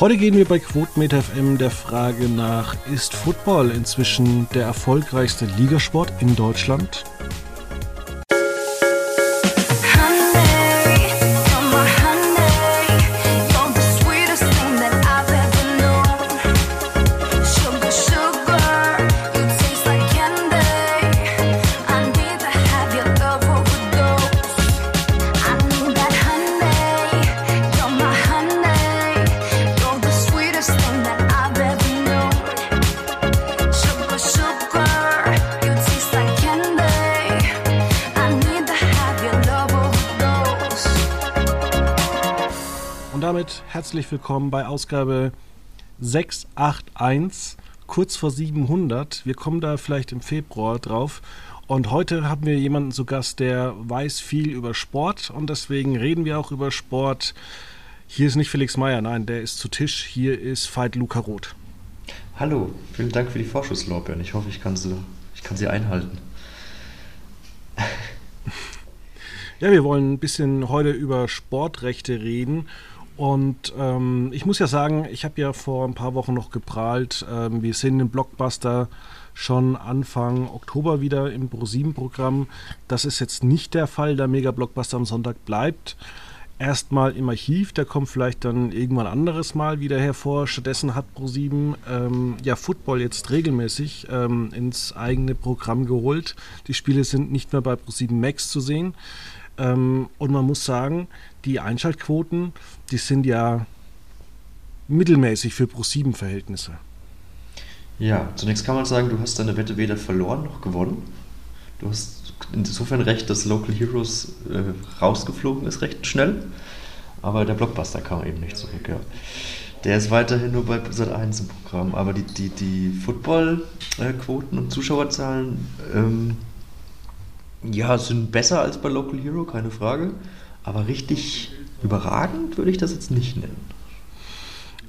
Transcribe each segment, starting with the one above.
Heute gehen wir bei Quotenmeter FM der Frage nach, ist Football inzwischen der erfolgreichste Ligasport in Deutschland? Herzlich willkommen bei Ausgabe 681, kurz vor 700. Wir kommen da vielleicht im Februar drauf. Und heute haben wir jemanden zu Gast, der weiß viel über Sport und deswegen reden wir auch über Sport. Hier ist nicht Felix Meyer, nein, der ist zu Tisch. Hier ist Veit Luca Roth. Hallo, vielen Dank für die Vorschusslorbeeren. Ich hoffe, ich kann sie, ich kann sie einhalten. Ja, wir wollen ein bisschen heute über Sportrechte reden und ähm, ich muss ja sagen, ich habe ja vor ein paar Wochen noch geprahlt. Ähm, wir sehen den Blockbuster schon Anfang Oktober wieder im Pro7-Programm. Das ist jetzt nicht der Fall. Der Mega-Blockbuster am Sonntag bleibt erstmal im Archiv. Der kommt vielleicht dann irgendwann anderes Mal wieder hervor. Stattdessen hat Pro7 ähm, ja Football jetzt regelmäßig ähm, ins eigene Programm geholt. Die Spiele sind nicht mehr bei Pro7 Max zu sehen. Ähm, und man muss sagen, die Einschaltquoten, die sind ja mittelmäßig für Pro-7-Verhältnisse. Ja, zunächst kann man sagen, du hast deine Wette weder verloren noch gewonnen. Du hast insofern recht, dass Local Heroes äh, rausgeflogen ist, recht schnell. Aber der Blockbuster kam eben nicht zurück, ja. Der ist weiterhin nur bei Sat 1 im Programm. Aber die, die, die Football-Quoten und Zuschauerzahlen ähm, ja, sind besser als bei Local Hero, keine Frage. Aber richtig überragend würde ich das jetzt nicht nennen.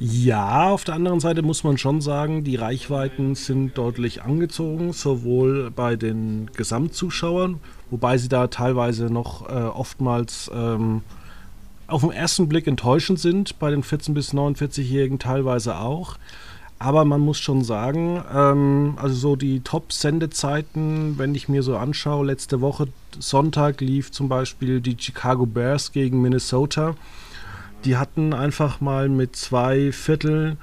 Ja, auf der anderen Seite muss man schon sagen, die Reichweiten sind deutlich angezogen, sowohl bei den Gesamtzuschauern, wobei sie da teilweise noch äh, oftmals ähm, auf den ersten Blick enttäuschend sind, bei den 14- bis 49-Jährigen teilweise auch. Aber man muss schon sagen, ähm, also so die Top-Sendezeiten, wenn ich mir so anschaue, letzte Woche Sonntag lief zum Beispiel die Chicago Bears gegen Minnesota. Die hatten einfach mal mit zwei Viertel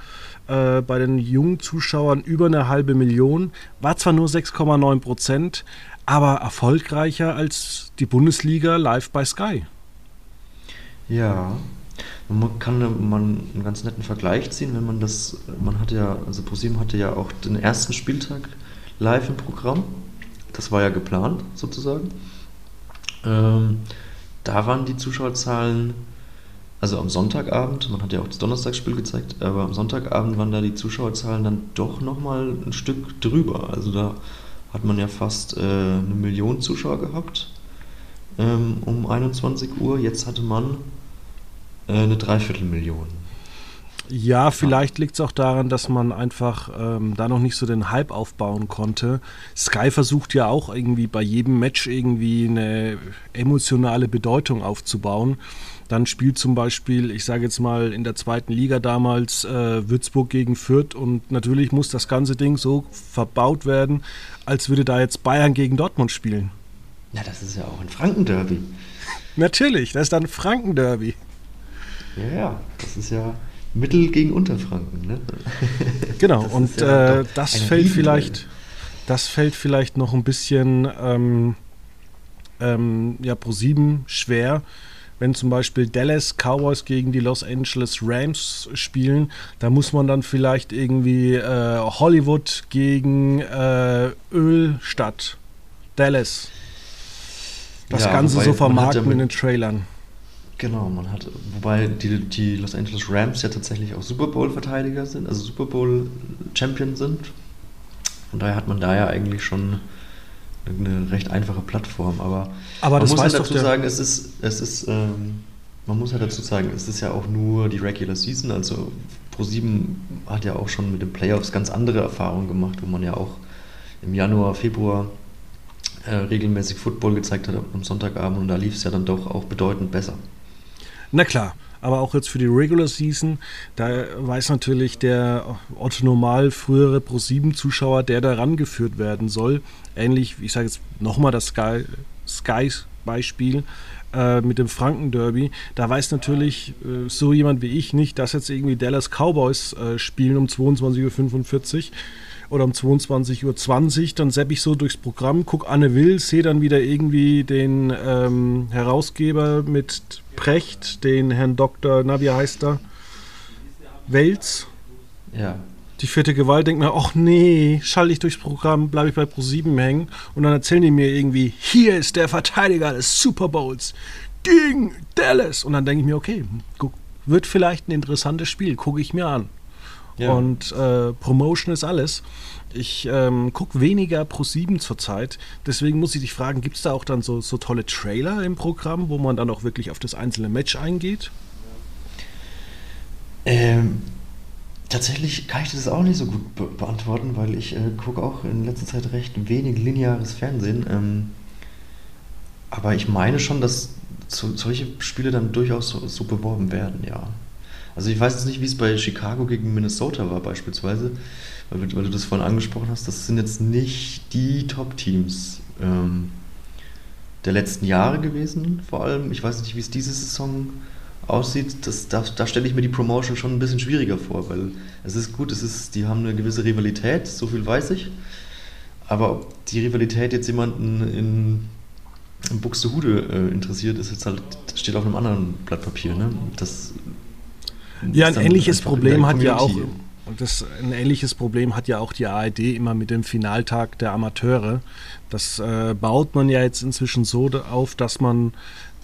äh, bei den jungen Zuschauern über eine halbe Million. War zwar nur 6,9 Prozent, aber erfolgreicher als die Bundesliga live bei Sky. Ja, man kann man einen ganz netten Vergleich ziehen, wenn man das, man hatte ja, also ProSieben hatte ja auch den ersten Spieltag live im Programm. Das war ja geplant, sozusagen. Ähm, da waren die Zuschauerzahlen, also am Sonntagabend, man hat ja auch das Donnerstagsspiel gezeigt, aber am Sonntagabend waren da die Zuschauerzahlen dann doch nochmal ein Stück drüber. Also da hat man ja fast äh, eine Million Zuschauer gehabt ähm, um 21 Uhr. Jetzt hatte man eine Dreiviertelmillion. Ja, vielleicht liegt es auch daran, dass man einfach ähm, da noch nicht so den Hype aufbauen konnte. Sky versucht ja auch irgendwie bei jedem Match irgendwie eine emotionale Bedeutung aufzubauen. Dann spielt zum Beispiel, ich sage jetzt mal in der zweiten Liga damals äh, Würzburg gegen Fürth und natürlich muss das ganze Ding so verbaut werden, als würde da jetzt Bayern gegen Dortmund spielen. Ja, das ist ja auch ein Frankenderby. Natürlich, das ist dann Frankenderby. Ja, ja, das ist ja Mittel gegen Unterfranken. Ne? Genau, das und ja äh, das fällt vielleicht, das fällt vielleicht noch ein bisschen ähm, ähm, ja, pro sieben schwer. Wenn zum Beispiel Dallas Cowboys gegen die Los Angeles Rams spielen, da muss man dann vielleicht irgendwie äh, Hollywood gegen äh, Ölstadt Dallas das ja, Ganze so vermarkten ja in den Trailern. Genau, man hat, wobei die, die Los Angeles Rams ja tatsächlich auch Super Bowl-Verteidiger sind, also Super Bowl-Champion sind. Von daher hat man da ja eigentlich schon eine recht einfache Plattform. Aber, aber man muss halt dazu sagen, es ist, es ist, ähm, man muss halt dazu sagen, es ist ja auch nur die Regular Season. Also Pro7 hat ja auch schon mit den Playoffs ganz andere Erfahrungen gemacht, wo man ja auch im Januar, Februar äh, regelmäßig Football gezeigt hat am Sonntagabend und da lief es ja dann doch auch bedeutend besser. Na klar, aber auch jetzt für die Regular Season, da weiß natürlich der Otto Normal frühere Pro7-Zuschauer, der da rangeführt werden soll, ähnlich, ich sage jetzt nochmal das Sky, Sky-Beispiel, äh, mit dem Franken-Derby, da weiß natürlich äh, so jemand wie ich nicht, dass jetzt irgendwie Dallas Cowboys äh, spielen um 22.45 Uhr oder um 22.20 Uhr, dann sepp ich so durchs Programm, guck Anne Will, sehe dann wieder irgendwie den ähm, Herausgeber mit Precht, den Herrn Doktor, na wie heißt er? Welz. Ja. Die vierte Gewalt denkt mir, ach nee, schalte ich durchs Programm, bleibe ich bei Pro7 hängen und dann erzählen die mir irgendwie, hier ist der Verteidiger des Super Bowls gegen Dallas. Und dann denke ich mir, okay, guck, wird vielleicht ein interessantes Spiel, gucke ich mir an. Ja. Und äh, Promotion ist alles. Ich ähm, gucke weniger Pro 7 zurzeit. Deswegen muss ich dich fragen, gibt es da auch dann so, so tolle Trailer im Programm, wo man dann auch wirklich auf das einzelne Match eingeht? Ähm, tatsächlich kann ich das auch nicht so gut be beantworten, weil ich äh, gucke auch in letzter Zeit recht wenig lineares Fernsehen. Ähm, aber ich meine schon, dass so, solche Spiele dann durchaus so, so beworben werden, ja. Also ich weiß jetzt nicht, wie es bei Chicago gegen Minnesota war beispielsweise, weil, weil du das vorhin angesprochen hast. Das sind jetzt nicht die Top-Teams ähm, der letzten Jahre gewesen, vor allem. Ich weiß nicht, wie es diese Saison aussieht. Das, da, da stelle ich mir die Promotion schon ein bisschen schwieriger vor, weil es ist gut, es ist, die haben eine gewisse Rivalität, so viel weiß ich. Aber ob die Rivalität jetzt jemanden in, Buxtehude äh, interessiert, ist jetzt halt, steht auf einem anderen Blatt Papier. Ne? Das ja, ein ähnliches Problem hat ja auch. Das, ein ähnliches Problem hat ja auch die ARD immer mit dem Finaltag der Amateure. Das äh, baut man ja jetzt inzwischen so auf, dass man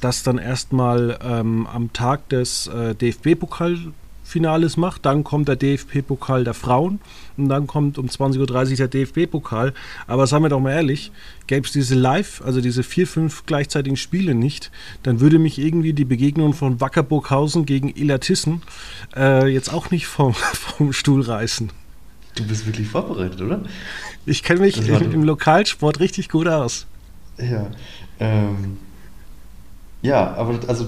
das dann erstmal ähm, am Tag des äh, DFB-Pokal Finales macht. Dann kommt der DFB-Pokal der Frauen und dann kommt um 20.30 Uhr der DFB-Pokal. Aber sagen wir doch mal ehrlich, gäbe es diese Live, also diese vier, fünf gleichzeitigen Spiele nicht, dann würde mich irgendwie die Begegnung von Wackerburghausen gegen Elatissen äh, jetzt auch nicht vom, vom Stuhl reißen. Du bist wirklich vorbereitet, oder? Ich kenne mich im, im, Lokalsport richtig gut aus. Ja, ähm, ja, aber also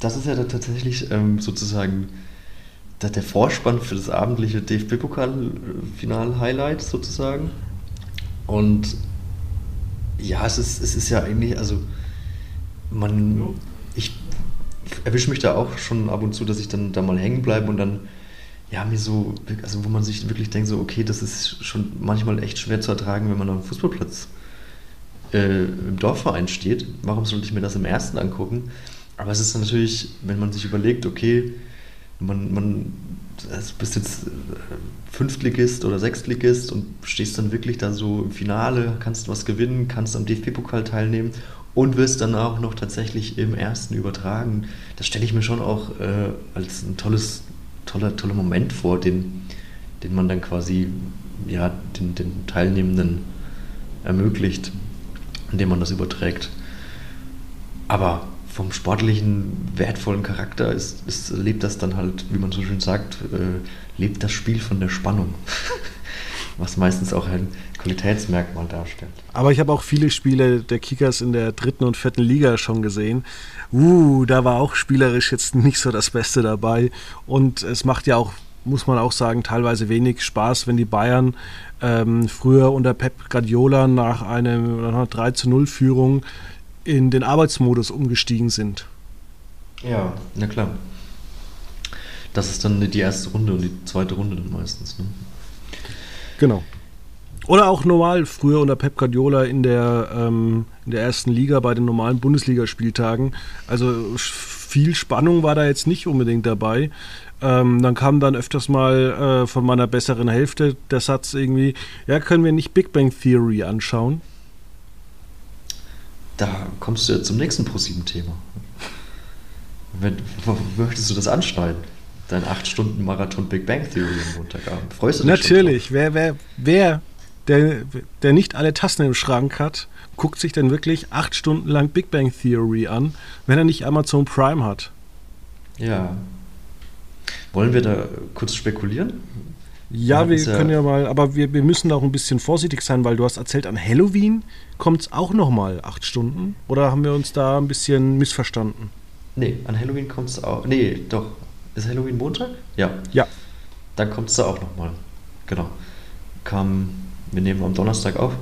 das ist ja tatsächlich ähm, sozusagen der Vorspann für das abendliche DFB-Pokal-Final-Highlight sozusagen. Und ja, es ist, es ist ja eigentlich, also man, ich erwische mich da auch schon ab und zu, dass ich dann da mal hängen bleibe und dann, ja, mir so, also wo man sich wirklich denkt, so, okay, das ist schon manchmal echt schwer zu ertragen, wenn man am Fußballplatz äh, im Dorfverein steht. Warum sollte ich mir das im ersten angucken? Aber es ist natürlich, wenn man sich überlegt, okay, man, man also bist jetzt äh, Fünftligist oder Sechstligist und stehst dann wirklich da so im Finale, kannst was gewinnen, kannst am DFB-Pokal teilnehmen und wirst dann auch noch tatsächlich im ersten übertragen. Das stelle ich mir schon auch äh, als ein tolles, toller, toller Moment vor, den, den man dann quasi ja, den, den Teilnehmenden ermöglicht, indem man das überträgt. Aber vom sportlichen, wertvollen Charakter ist, ist, lebt das dann halt, wie man so schön sagt, äh, lebt das Spiel von der Spannung. Was meistens auch ein Qualitätsmerkmal darstellt. Aber ich habe auch viele Spiele der Kickers in der dritten und vierten Liga schon gesehen. Uh, da war auch spielerisch jetzt nicht so das Beste dabei. Und es macht ja auch, muss man auch sagen, teilweise wenig Spaß, wenn die Bayern ähm, früher unter Pep Guardiola nach, einer 3 zu 0 Führung in den Arbeitsmodus umgestiegen sind. Ja, na klar. Das ist dann die erste Runde und die zweite Runde dann meistens. Ne? Genau. Oder auch normal früher unter Pep Guardiola in der, ähm, in der ersten Liga bei den normalen Bundesligaspieltagen. Also viel Spannung war da jetzt nicht unbedingt dabei. Ähm, dann kam dann öfters mal äh, von meiner besseren Hälfte der Satz irgendwie, ja, können wir nicht Big Bang Theory anschauen? Da kommst du ja zum nächsten ProSieben-Thema. Möchtest du das anschneiden? Dein 8-Stunden-Marathon Big Bang Theory am Montagabend. Freust du dich Natürlich. Wer, wer, wer der, der nicht alle Tassen im Schrank hat, guckt sich dann wirklich acht Stunden lang Big Bang Theory an, wenn er nicht Amazon Prime hat. Ja. Wollen wir da kurz spekulieren? Ja, wir können ja mal, aber wir, wir müssen auch ein bisschen vorsichtig sein, weil du hast erzählt, an Halloween kommt es auch nochmal acht Stunden. Oder haben wir uns da ein bisschen missverstanden? Nee, an Halloween kommt es auch. Nee, doch. Ist Halloween Montag? Ja. Ja. Dann kommt es da auch nochmal. Genau. Kam, wir nehmen am Donnerstag auf.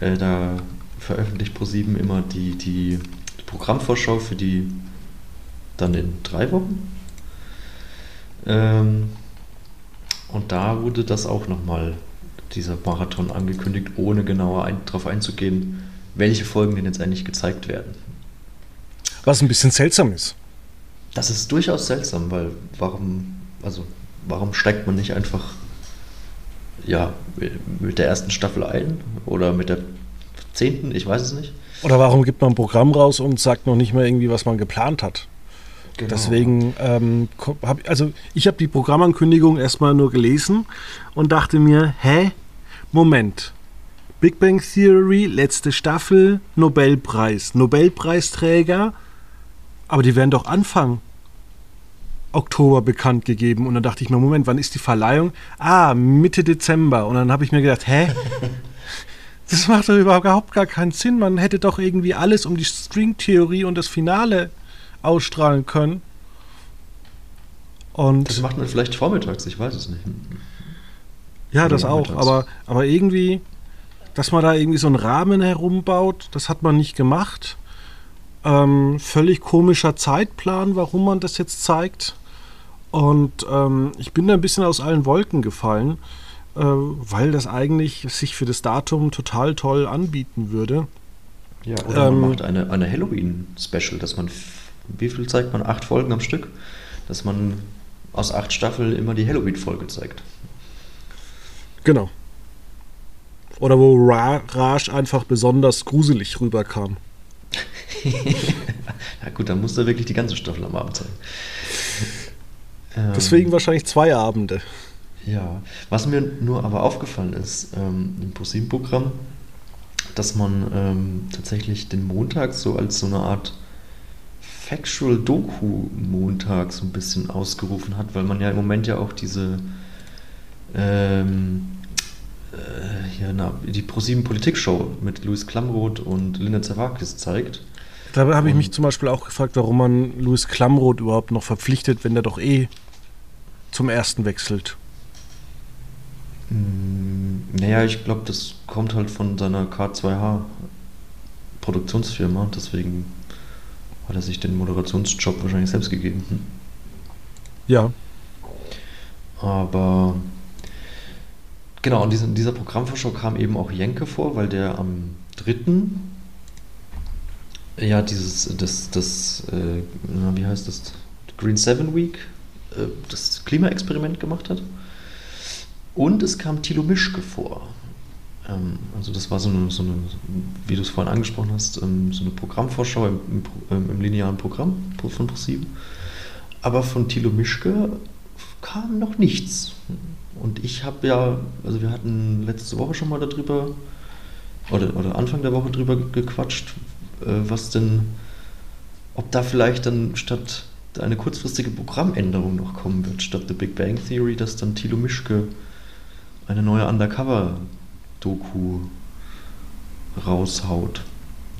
Äh, da veröffentlicht ProSieben immer die, die Programmvorschau für die dann in drei Wochen. Ähm, und da wurde das auch nochmal, dieser Marathon angekündigt, ohne genauer ein, darauf einzugehen, welche Folgen denn jetzt eigentlich gezeigt werden. Was ein bisschen seltsam ist. Das ist durchaus seltsam, weil warum, also warum steigt man nicht einfach ja, mit der ersten Staffel ein oder mit der zehnten, ich weiß es nicht. Oder warum gibt man ein Programm raus und sagt noch nicht mal irgendwie, was man geplant hat? Genau. Deswegen, ähm, hab, also ich habe die Programmankündigung erstmal nur gelesen und dachte mir, hä? Moment. Big Bang Theory, letzte Staffel, Nobelpreis. Nobelpreisträger, aber die werden doch Anfang Oktober bekannt gegeben. Und dann dachte ich mir, Moment, wann ist die Verleihung? Ah, Mitte Dezember. Und dann habe ich mir gedacht, hä? Das macht doch überhaupt gar keinen Sinn. Man hätte doch irgendwie alles um die Stringtheorie und das Finale ausstrahlen können. Und das macht man vielleicht vormittags, ich weiß es nicht. Ja, das auch, aber, aber irgendwie, dass man da irgendwie so einen Rahmen herumbaut, das hat man nicht gemacht. Ähm, völlig komischer Zeitplan, warum man das jetzt zeigt. Und ähm, ich bin da ein bisschen aus allen Wolken gefallen, äh, weil das eigentlich sich für das Datum total toll anbieten würde. Ja, oder ähm, man macht eine, eine Halloween-Special, dass man, wie viel zeigt man? Acht Folgen am Stück? Dass man aus acht Staffeln immer die Halloween-Folge zeigt. Genau. Oder wo Ra Raj einfach besonders gruselig rüberkam. ja gut, dann muss er wirklich die ganze Staffel am Abend zeigen. Deswegen ähm, wahrscheinlich zwei Abende. Ja, was mir nur aber aufgefallen ist ähm, im ProSieben-Programm, dass man ähm, tatsächlich den Montag so als so eine Art Factual Doku Montag so ein bisschen ausgerufen hat, weil man ja im Moment ja auch diese ähm, äh, ja, na, die ProSieben Politik Show mit Luis Klamroth und Linda Zerwakis zeigt. Da habe ich mich zum Beispiel auch gefragt, warum man Luis Klamroth überhaupt noch verpflichtet, wenn der doch eh zum ersten wechselt. Hm, naja, ich glaube, das kommt halt von seiner K2H Produktionsfirma, deswegen hat er sich den Moderationsjob wahrscheinlich selbst gegeben. Hm. Ja. Aber genau, in dieser, in dieser Programmvorschau kam eben auch Jenke vor, weil der am 3. Ja, dieses, das, das, äh, wie heißt das? Green Seven Week, äh, das Klimaexperiment gemacht hat. Und es kam Thilo Mischke vor. Ähm, also das war so eine, so eine wie du es vorhin angesprochen hast, ähm, so eine Programmvorschau im, im, ähm, im linearen Programm von ProSieben. Aber von Thilo Mischke kam noch nichts. Und ich habe ja, also wir hatten letzte Woche schon mal darüber, oder, oder Anfang der Woche drüber gequatscht, äh, was denn, ob da vielleicht dann statt eine kurzfristige Programmänderung noch kommen wird, statt The Big Bang Theory, dass dann Thilo Mischke eine neue Undercover-Doku raushaut,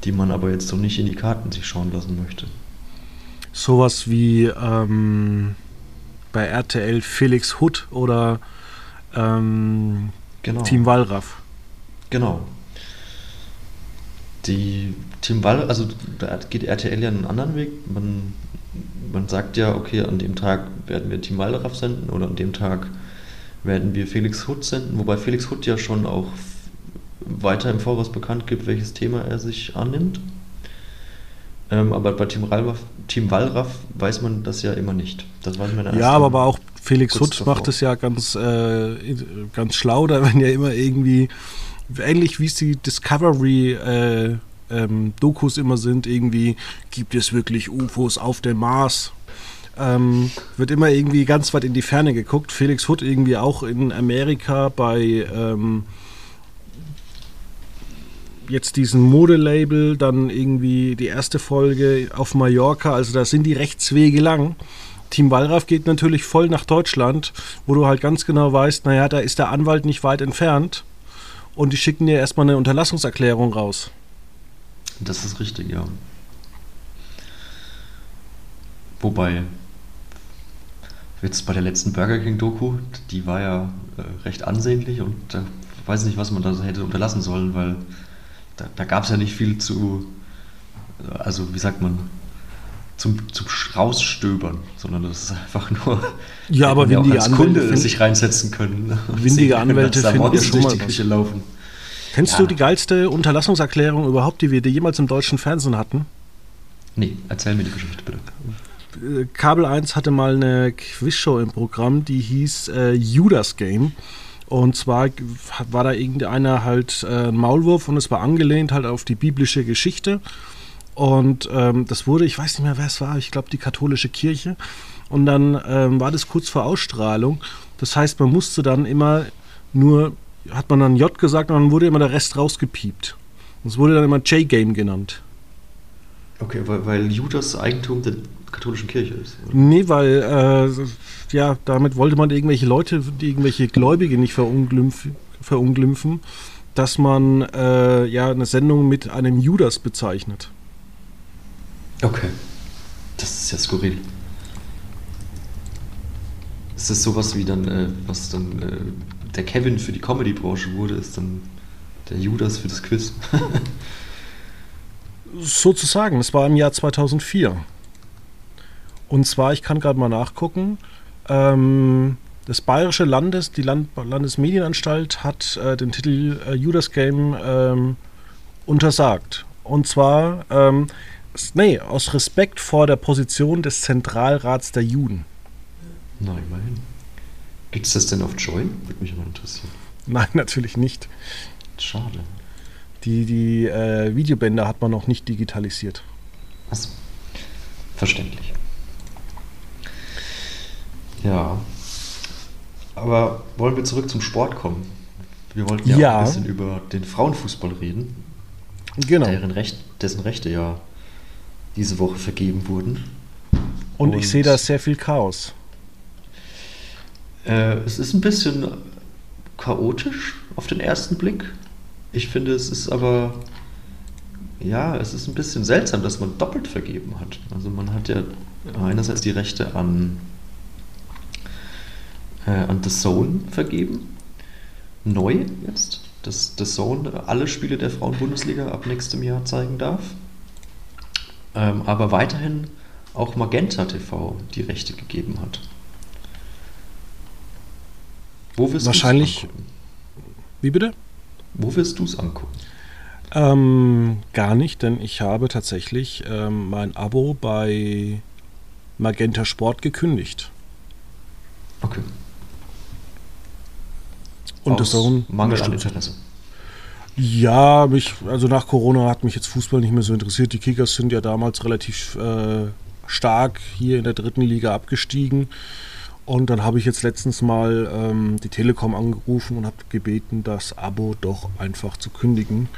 die man aber jetzt so nicht in die Karten sich schauen lassen möchte. Sowas wie ähm, bei RTL Felix Hutt oder ähm, genau. Team Wallraff. Genau. Die Team Wallraff, also da geht RTL ja einen anderen Weg. Man, man sagt ja, okay, an dem Tag werden wir Team Wallraff senden oder an dem Tag werden wir Felix Hutt senden, wobei Felix Hutt ja schon auch weiter im Voraus bekannt gibt, welches Thema er sich annimmt. Ähm, aber bei Team, Ralf, Team Wallraff weiß man das ja immer nicht. Das weiß man ja, aber auch Felix davor. macht es ja ganz, äh, ganz schlau, da werden ja immer irgendwie, ähnlich wie es die Discovery äh, ähm, Dokus immer sind, irgendwie gibt es wirklich UFOs auf dem Mars ähm, wird immer irgendwie ganz weit in die Ferne geguckt. Felix Hutt irgendwie auch in Amerika bei ähm, jetzt diesem Modelabel, dann irgendwie die erste Folge auf Mallorca. Also da sind die Rechtswege lang. Team Wallraff geht natürlich voll nach Deutschland, wo du halt ganz genau weißt, naja, da ist der Anwalt nicht weit entfernt. Und die schicken dir erstmal eine Unterlassungserklärung raus. Das ist richtig, ja. Wobei, jetzt bei der letzten Burger King-Doku, die war ja äh, recht ansehnlich und da weiß ich nicht, was man da hätte unterlassen sollen, weil da, da gab es ja nicht viel zu, also wie sagt man, zum, zum Rausstöbern, sondern das ist einfach nur. Ja, aber wenn die als Kunde find, sich reinsetzen können. Windige Anwälte finden ich schon mal Küche laufen. Kennst ja. du die geilste Unterlassungserklärung überhaupt, die wir jemals im deutschen Fernsehen hatten? Nee, erzähl mir die Geschichte bitte. Äh, Kabel 1 hatte mal eine Quizshow im Programm, die hieß äh, Judas Game. Und zwar war da irgendeiner halt äh, Maulwurf und es war angelehnt halt auf die biblische Geschichte. Und ähm, das wurde, ich weiß nicht mehr, wer es war, ich glaube die katholische Kirche. Und dann ähm, war das kurz vor Ausstrahlung. Das heißt, man musste dann immer nur, hat man dann J gesagt und dann wurde immer der Rest rausgepiept. Das wurde dann immer J-Game genannt. Okay, weil, weil Judas Eigentum der katholischen Kirche ist. Oder? Nee, weil äh, ja, damit wollte man irgendwelche Leute, irgendwelche Gläubige nicht verunglimpfen, verunglimpfen dass man äh, ja eine Sendung mit einem Judas bezeichnet. Okay. Das ist ja skurril. Ist das sowas wie dann, äh, was dann äh, der Kevin für die Comedy-Branche wurde, ist dann der Judas für das Quiz? Sozusagen, es war im Jahr 2004. Und zwar, ich kann gerade mal nachgucken, ähm, das Bayerische Landes, die Land Landesmedienanstalt hat äh, den Titel äh, Judas Game ähm, untersagt. Und zwar, ähm, nee, aus Respekt vor der Position des Zentralrats der Juden. Nein, immerhin. Gibt es das denn auf Join? Würde mich mal interessieren. Nein, natürlich nicht. Schade. Die, die äh, Videobänder hat man noch nicht digitalisiert. Was? Verständlich. Ja. Aber wollen wir zurück zum Sport kommen? Wir wollten ja, ja. ein bisschen über den Frauenfußball reden. Genau. Deren Recht, dessen Rechte ja diese Woche vergeben wurden. Und, Und ich sehe da sehr viel Chaos. Äh, es ist ein bisschen chaotisch auf den ersten Blick. Ich finde, es ist aber, ja, es ist ein bisschen seltsam, dass man doppelt vergeben hat. Also man hat ja einerseits die Rechte an, äh, an The Zone vergeben, neu jetzt, dass The Zone alle Spiele der Frauenbundesliga ab nächstem Jahr zeigen darf. Ähm, aber weiterhin auch Magenta TV die Rechte gegeben hat. Wo wirst Wahrscheinlich. Wie bitte? Wo wirst du es angucken? Ähm, gar nicht, denn ich habe tatsächlich ähm, mein Abo bei Magenta Sport gekündigt. Okay. Und das ein Mangel an Interesse. Ja, mich, also nach Corona hat mich jetzt Fußball nicht mehr so interessiert. Die Kickers sind ja damals relativ äh, stark hier in der dritten Liga abgestiegen. Und dann habe ich jetzt letztens mal ähm, die Telekom angerufen und habe gebeten, das Abo doch einfach zu kündigen.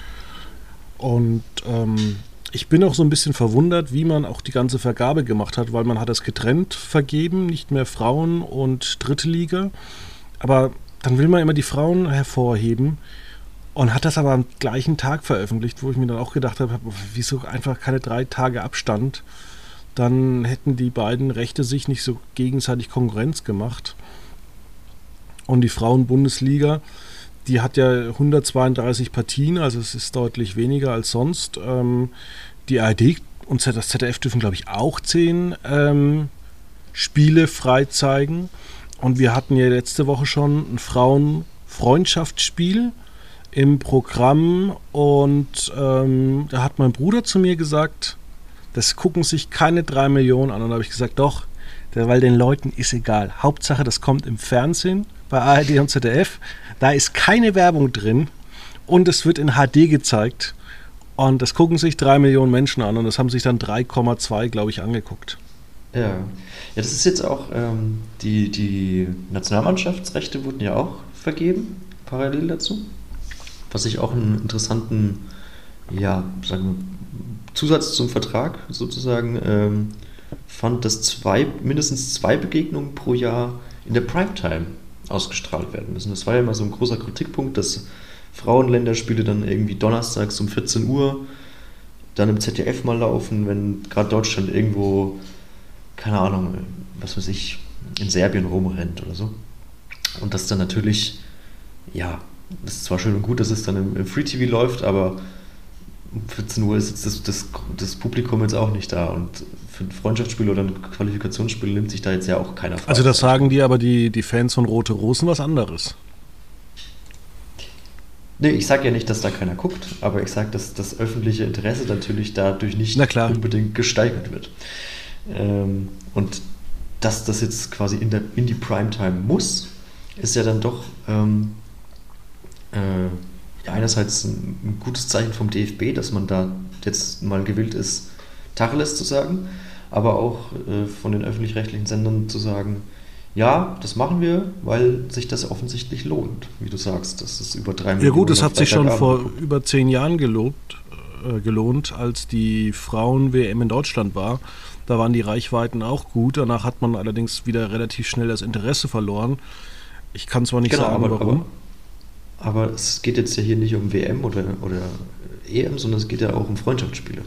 Und ähm, ich bin auch so ein bisschen verwundert, wie man auch die ganze Vergabe gemacht hat, weil man hat es getrennt vergeben, nicht mehr Frauen und dritte Liga. Aber dann will man immer die Frauen hervorheben und hat das aber am gleichen Tag veröffentlicht, wo ich mir dann auch gedacht habe, wieso einfach keine drei Tage Abstand? dann hätten die beiden Rechte sich nicht so gegenseitig Konkurrenz gemacht. Und die Frauenbundesliga, die hat ja 132 Partien, also es ist deutlich weniger als sonst. Ähm, die ARD und das ZDF dürfen, glaube ich, auch zehn ähm, Spiele frei zeigen. Und wir hatten ja letzte Woche schon ein Frauenfreundschaftsspiel im Programm. Und ähm, da hat mein Bruder zu mir gesagt, das gucken sich keine drei Millionen an. Und da habe ich gesagt, doch, weil den Leuten ist egal. Hauptsache, das kommt im Fernsehen bei ARD und ZDF. Da ist keine Werbung drin und es wird in HD gezeigt. Und das gucken sich drei Millionen Menschen an und das haben sich dann 3,2, glaube ich, angeguckt. Ja. ja, das ist jetzt auch, ähm, die, die Nationalmannschaftsrechte wurden ja auch vergeben, parallel dazu. Was ich auch einen interessanten, ja, sagen wir, Zusatz zum Vertrag sozusagen ähm, fand, dass zwei, mindestens zwei Begegnungen pro Jahr in der Primetime ausgestrahlt werden müssen. Das war ja immer so ein großer Kritikpunkt, dass Frauenländerspiele dann irgendwie donnerstags um 14 Uhr dann im ZDF mal laufen, wenn gerade Deutschland irgendwo, keine Ahnung, was weiß ich, in Serbien rumrennt oder so. Und das dann natürlich, ja, das ist zwar schön und gut, dass es dann im, im Free TV läuft, aber um 14 Uhr ist jetzt das, das, das, Publikum jetzt auch nicht da. Und für ein Freundschaftsspiel oder ein Qualifikationsspiel nimmt sich da jetzt ja auch keiner vor. Also das sagen die aber die, die Fans von Rote Rosen was anderes. Nee, ich sage ja nicht, dass da keiner guckt, aber ich sage, dass das öffentliche Interesse natürlich dadurch nicht unbedingt gesteigert wird. Ähm, und dass das jetzt quasi in, der, in die Primetime muss, ist ja dann doch ähm, äh, einerseits ein, ein, gutes Zeichen vom DFB, dass man da jetzt mal gewillt ist, Tacheles zu sagen, aber auch äh, von den öffentlich-rechtlichen Sendern zu sagen, ja, das machen wir, weil sich das offensichtlich lohnt, wie du sagst. Das ist über drei Millionen. Ja gut, es hat sich schon vor über zehn Jahren gelobt, äh, gelohnt, als die Frauen-WM in Deutschland war. Da waren die Reichweiten auch gut. Danach hat man allerdings wieder relativ schnell das Interesse verloren. Ich kann zwar nicht genau, sagen, aber, warum. Aber, aber, es geht jetzt ja hier nicht um WM oder, oder EM, sondern es geht ja auch um Freundschaftsspiele.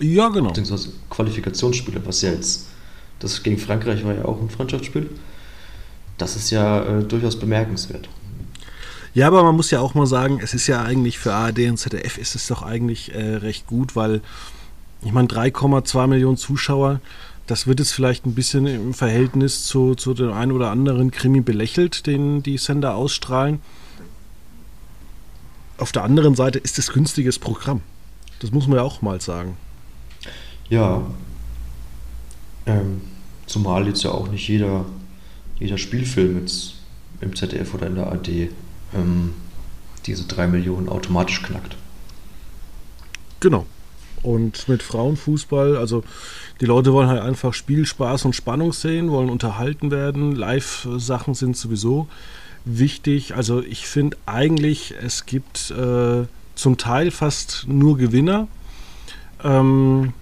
Ja, genau. Beziehungsweise Qualifikationsspiele, was ja jetzt, das gegen Frankreich war ja auch ein Freundschaftsspiel. Das ist ja äh, durchaus bemerkenswert. Ja, aber man muss ja auch mal sagen, es ist ja eigentlich für ARD und ZDF ist es doch eigentlich äh, recht gut, weil ich meine 3,2 Millionen Zuschauer, das wird jetzt vielleicht ein bisschen im Verhältnis zu, zu dem einen oder anderen Krimi belächelt, den die Sender ausstrahlen. Auf der anderen Seite ist es günstiges Programm. Das muss man ja auch mal sagen. Ja. Ähm, zumal jetzt ja auch nicht jeder, jeder Spielfilm jetzt im ZDF oder in der AD ähm, diese 3 Millionen automatisch knackt. Genau. Und mit Frauenfußball, also die Leute wollen halt einfach Spiel, Spaß und Spannung sehen, wollen unterhalten werden. Live-Sachen sind sowieso wichtig. Also ich finde eigentlich, es gibt äh, zum Teil fast nur Gewinner. Ähm,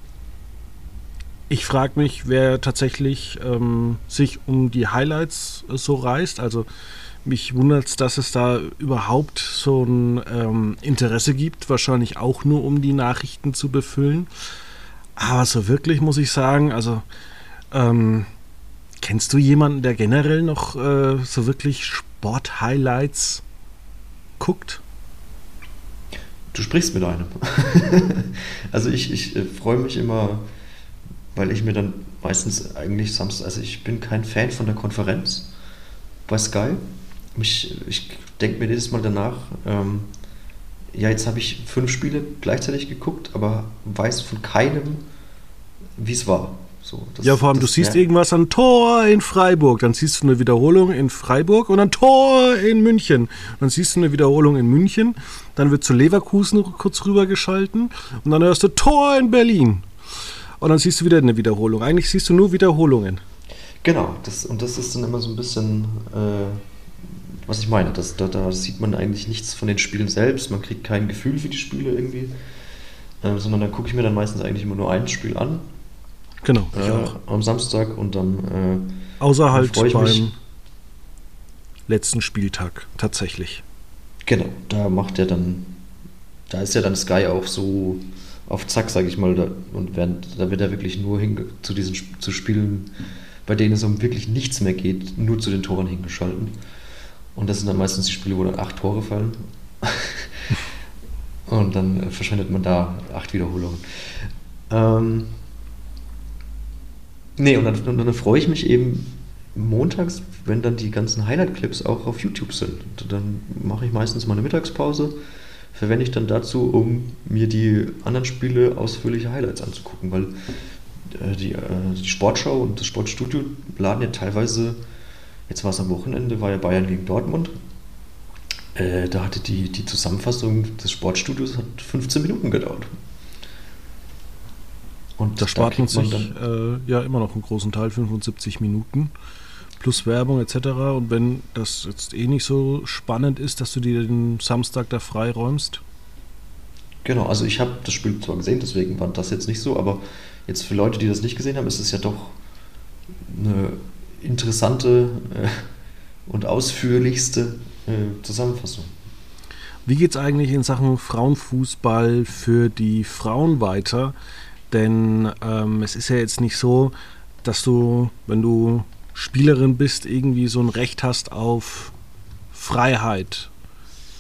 ich frage mich, wer tatsächlich ähm, sich um die Highlights äh, so reißt. Also mich wundert es, dass es da überhaupt so ein ähm, Interesse gibt, wahrscheinlich auch nur um die Nachrichten zu befüllen. Aber so wirklich muss ich sagen, also ähm, kennst du jemanden, der generell noch äh, so wirklich Sport-Highlights guckt? Du sprichst mit einem. also ich, ich äh, freue mich immer, weil ich mir dann meistens eigentlich Samstag, also ich bin kein Fan von der Konferenz bei Sky mich, ich denke mir jedes Mal danach, ähm, ja, jetzt habe ich fünf Spiele gleichzeitig geguckt, aber weiß von keinem, wie es war. So, das, ja, vor allem, du siehst ja. irgendwas an Tor in Freiburg, dann siehst du eine Wiederholung in Freiburg und dann Tor in München. Dann siehst du eine Wiederholung in München, dann wird zu Leverkusen kurz rübergeschalten und dann hörst du Tor in Berlin. Und dann siehst du wieder eine Wiederholung. Eigentlich siehst du nur Wiederholungen. Genau, das, und das ist dann immer so ein bisschen äh, was ich meine. Das, da, da, sieht man eigentlich nichts von den Spielen selbst, man kriegt kein Gefühl für die Spiele irgendwie, äh, sondern da gucke ich mir dann meistens eigentlich immer nur ein Spiel an. Genau, äh, am Samstag und dann. Äh, Außer halt beim mich. letzten Spieltag, tatsächlich. Genau, da macht er dann. Da ist ja dann Sky auch so auf Zack, sage ich mal, da, und während, da wird er wirklich nur hin, zu diesen zu Spielen, bei denen es um wirklich nichts mehr geht, nur zu den Toren hingeschalten. Und das sind dann meistens die Spiele, wo dann acht Tore fallen. und dann äh, verschwendet man da acht Wiederholungen. Ähm, nee, und dann, und dann freue ich mich eben montags, wenn dann die ganzen Highlight-Clips auch auf YouTube sind. Und dann mache ich meistens meine Mittagspause, verwende ich dann dazu, um mir die anderen Spiele ausführliche Highlights anzugucken, weil äh, die, äh, die Sportschau und das Sportstudio laden ja teilweise Jetzt war es am Wochenende, war ja Bayern gegen Dortmund. Äh, da hatte die, die Zusammenfassung des Sportstudios hat 15 Minuten gedauert. Und da spart man sich äh, ja immer noch einen großen Teil, 75 Minuten plus Werbung etc. Und wenn das jetzt eh nicht so spannend ist, dass du dir den Samstag da freiräumst. Genau, also ich habe das Spiel zwar gesehen, deswegen war das jetzt nicht so, aber jetzt für Leute, die das nicht gesehen haben, ist es ja doch eine interessante äh, und ausführlichste äh, Zusammenfassung. Wie geht es eigentlich in Sachen Frauenfußball für die Frauen weiter? Denn ähm, es ist ja jetzt nicht so, dass du, wenn du Spielerin bist, irgendwie so ein Recht hast auf Freiheit.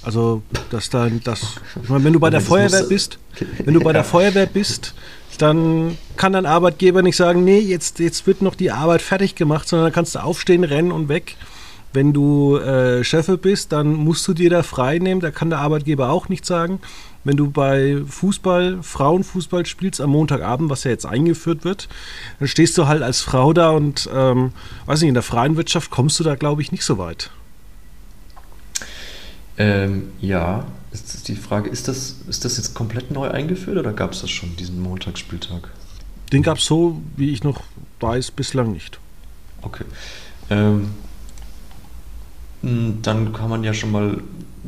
Also, dass dann das. Ich meine, wenn du bei der Feuerwehr bist, wenn du bei der Feuerwehr bist, dann kann dein Arbeitgeber nicht sagen, nee, jetzt, jetzt wird noch die Arbeit fertig gemacht, sondern dann kannst du aufstehen, rennen und weg. Wenn du äh, Cheffe bist, dann musst du dir da frei nehmen, da kann der Arbeitgeber auch nichts sagen. Wenn du bei Fußball, Frauenfußball spielst am Montagabend, was ja jetzt eingeführt wird, dann stehst du halt als Frau da und, ähm, weiß nicht, in der freien Wirtschaft kommst du da, glaube ich, nicht so weit. Ähm, ja, ist die Frage, ist das, ist das jetzt komplett neu eingeführt oder gab es das schon, diesen Montagsspieltag? Den gab es so, wie ich noch weiß, bislang nicht. Okay. Ähm, dann kann man ja schon mal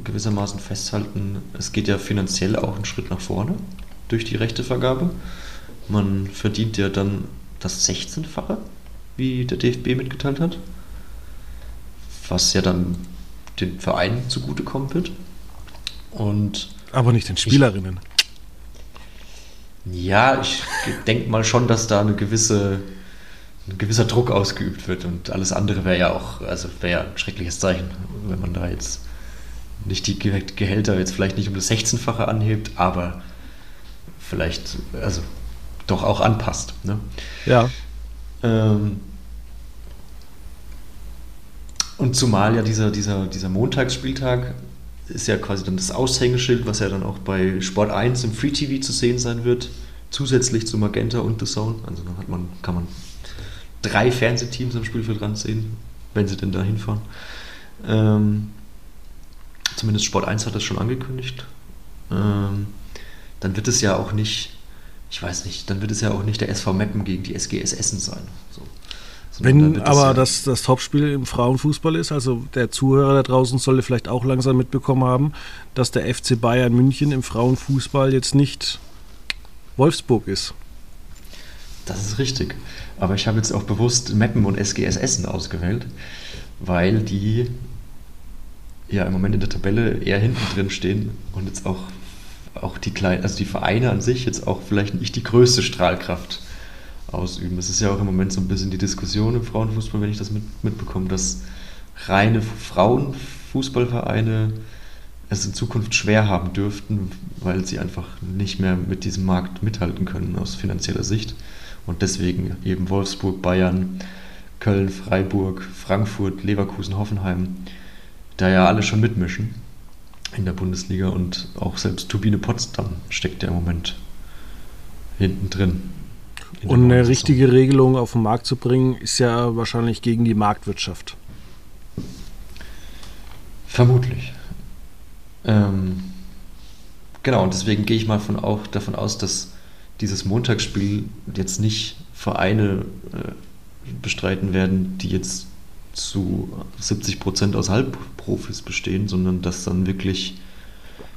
gewissermaßen festhalten, es geht ja finanziell auch einen Schritt nach vorne durch die Rechtevergabe. Man verdient ja dann das 16-fache, wie der DFB mitgeteilt hat, was ja dann den Vereinen zugutekommen wird. Und Aber nicht den Spielerinnen. Ich, ja, ich denke mal schon, dass da eine gewisse, ein gewisser Druck ausgeübt wird und alles andere wäre ja auch, also wäre ja ein schreckliches Zeichen, wenn man da jetzt nicht die Gehälter jetzt vielleicht nicht um das 16-fache anhebt, aber vielleicht, also doch auch anpasst. Ne? Ja. Ähm, und zumal ja dieser, dieser, dieser Montagsspieltag ist ja quasi dann das Aushängeschild, was ja dann auch bei Sport 1 im Free TV zu sehen sein wird, zusätzlich zu Magenta und The Zone. Also dann hat man, kann man drei Fernsehteams am Spielfeld sehen, wenn sie denn da hinfahren. Ähm, zumindest Sport 1 hat das schon angekündigt. Ähm, dann wird es ja auch nicht, ich weiß nicht, dann wird es ja auch nicht der SV Meppen gegen die SGS Essen sein. So. Wenn aber ja das, das Topspiel im Frauenfußball ist, also der Zuhörer da draußen sollte vielleicht auch langsam mitbekommen haben, dass der FC Bayern München im Frauenfußball jetzt nicht Wolfsburg ist. Das ist richtig. Aber ich habe jetzt auch bewusst Meppen und SGS Essen ausgewählt, weil die ja im Moment in der Tabelle eher hinten drin stehen und jetzt auch, auch die kleinen, also die Vereine an sich jetzt auch vielleicht nicht die größte Strahlkraft ausüben. Es ist ja auch im Moment so ein bisschen die Diskussion im Frauenfußball, wenn ich das mit, mitbekomme, dass reine Frauenfußballvereine es in Zukunft schwer haben dürften, weil sie einfach nicht mehr mit diesem Markt mithalten können aus finanzieller Sicht. Und deswegen eben Wolfsburg, Bayern, Köln, Freiburg, Frankfurt, Leverkusen, Hoffenheim, da ja alle schon mitmischen in der Bundesliga und auch selbst Turbine Potsdam steckt ja im Moment hinten drin. Und eine richtige Regelung auf den Markt zu bringen, ist ja wahrscheinlich gegen die Marktwirtschaft. Vermutlich. Ähm, genau, und deswegen gehe ich mal von auch davon aus, dass dieses Montagsspiel jetzt nicht Vereine äh, bestreiten werden, die jetzt zu 70 Prozent aus Halbprofis bestehen, sondern dass dann wirklich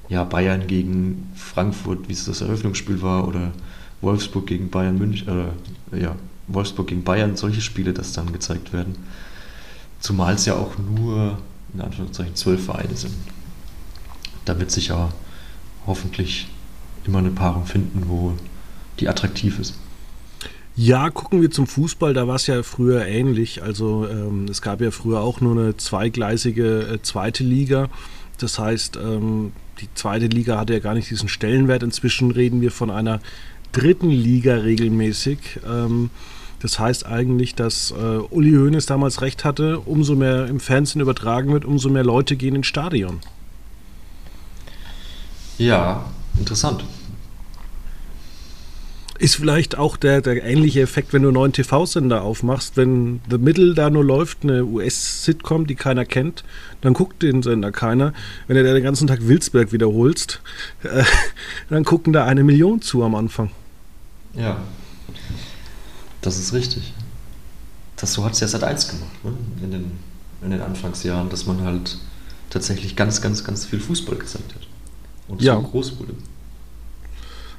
ja, Bayern gegen Frankfurt, wie es das Eröffnungsspiel war, oder Wolfsburg gegen Bayern München, äh, ja, Wolfsburg gegen Bayern, solche Spiele, das dann gezeigt werden. Zumal es ja auch nur, in Anführungszeichen, zwölf Vereine sind. Da wird sich ja hoffentlich immer eine Paarung finden, wo die attraktiv ist. Ja, gucken wir zum Fußball, da war es ja früher ähnlich. Also ähm, es gab ja früher auch nur eine zweigleisige äh, zweite Liga. Das heißt, ähm, die zweite Liga hatte ja gar nicht diesen Stellenwert. Inzwischen reden wir von einer dritten Liga regelmäßig. Ähm, das heißt eigentlich, dass äh, Uli Hoeneß damals recht hatte, umso mehr im Fernsehen übertragen wird, umso mehr Leute gehen ins Stadion. Ja, interessant. Ist vielleicht auch der, der ähnliche Effekt, wenn du einen neuen TV-Sender aufmachst. Wenn The Middle da nur läuft, eine US-Sitcom, die keiner kennt, dann guckt den Sender keiner. Wenn du den ganzen Tag Wilsberg wiederholst, äh, dann gucken da eine Million zu am Anfang. Ja, das ist richtig. Das so hat es ja seit eins gemacht, ne? in, den, in den Anfangsjahren, dass man halt tatsächlich ganz, ganz, ganz viel Fußball gezeigt hat. Und ja. so groß wurde.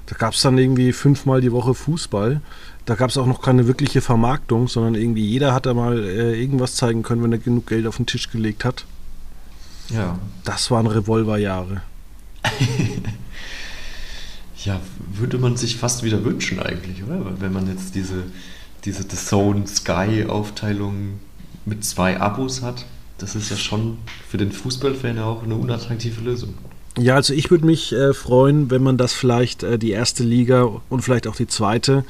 Da gab es dann irgendwie fünfmal die Woche Fußball. Da gab es auch noch keine wirkliche Vermarktung, sondern irgendwie jeder hat da mal äh, irgendwas zeigen können, wenn er genug Geld auf den Tisch gelegt hat. Ja. Das waren Revolverjahre. ja, würde man sich fast wieder wünschen eigentlich, oder? Wenn man jetzt diese, diese The Zone Sky Aufteilung mit zwei Abos hat. Das ist ja schon für den Fußballfan auch eine unattraktive Lösung. Ja, also ich würde mich äh, freuen, wenn man das vielleicht äh, die erste Liga und vielleicht auch die zweite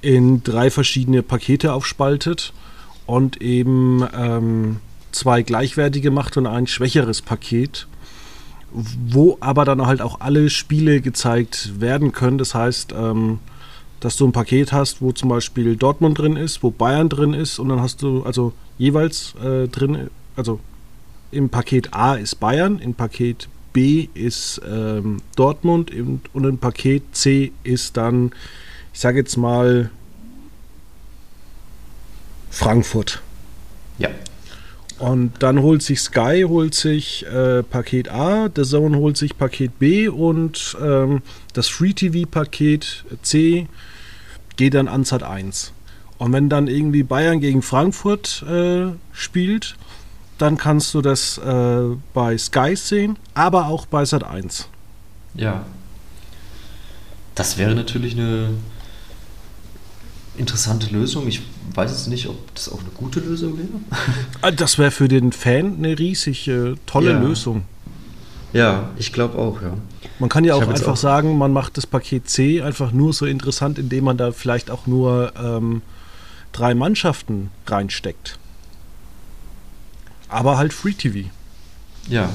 in drei verschiedene Pakete aufspaltet und eben ähm, zwei gleichwertige macht und ein schwächeres Paket, wo aber dann halt auch alle Spiele gezeigt werden können. Das heißt, ähm, dass du ein Paket hast, wo zum Beispiel Dortmund drin ist, wo Bayern drin ist und dann hast du also jeweils äh, drin, also im Paket A ist Bayern, im Paket B ist ähm, Dortmund und, und im Paket C ist dann, ich sage jetzt mal, Frankfurt. Ja. Und dann holt sich Sky, holt sich äh, Paket A, The Zone holt sich Paket B und ähm, das Free TV Paket C geht dann an Sat 1. Und wenn dann irgendwie Bayern gegen Frankfurt äh, spielt, dann kannst du das äh, bei Sky sehen, aber auch bei Sat 1. Ja. Das wäre natürlich eine interessante Lösung. Ich weiß jetzt nicht, ob das auch eine gute Lösung wäre. Ah, das wäre für den Fan eine riesig äh, tolle Ja. Lösung. Ja, ich glaube auch, ja. Man kann ja auch einfach auch- sagen, man macht das Paket C einfach nur so interessant, indem man da vielleicht auch nur ähm, drei Mannschaften reinsteckt. Aber halt Free TV. Ja,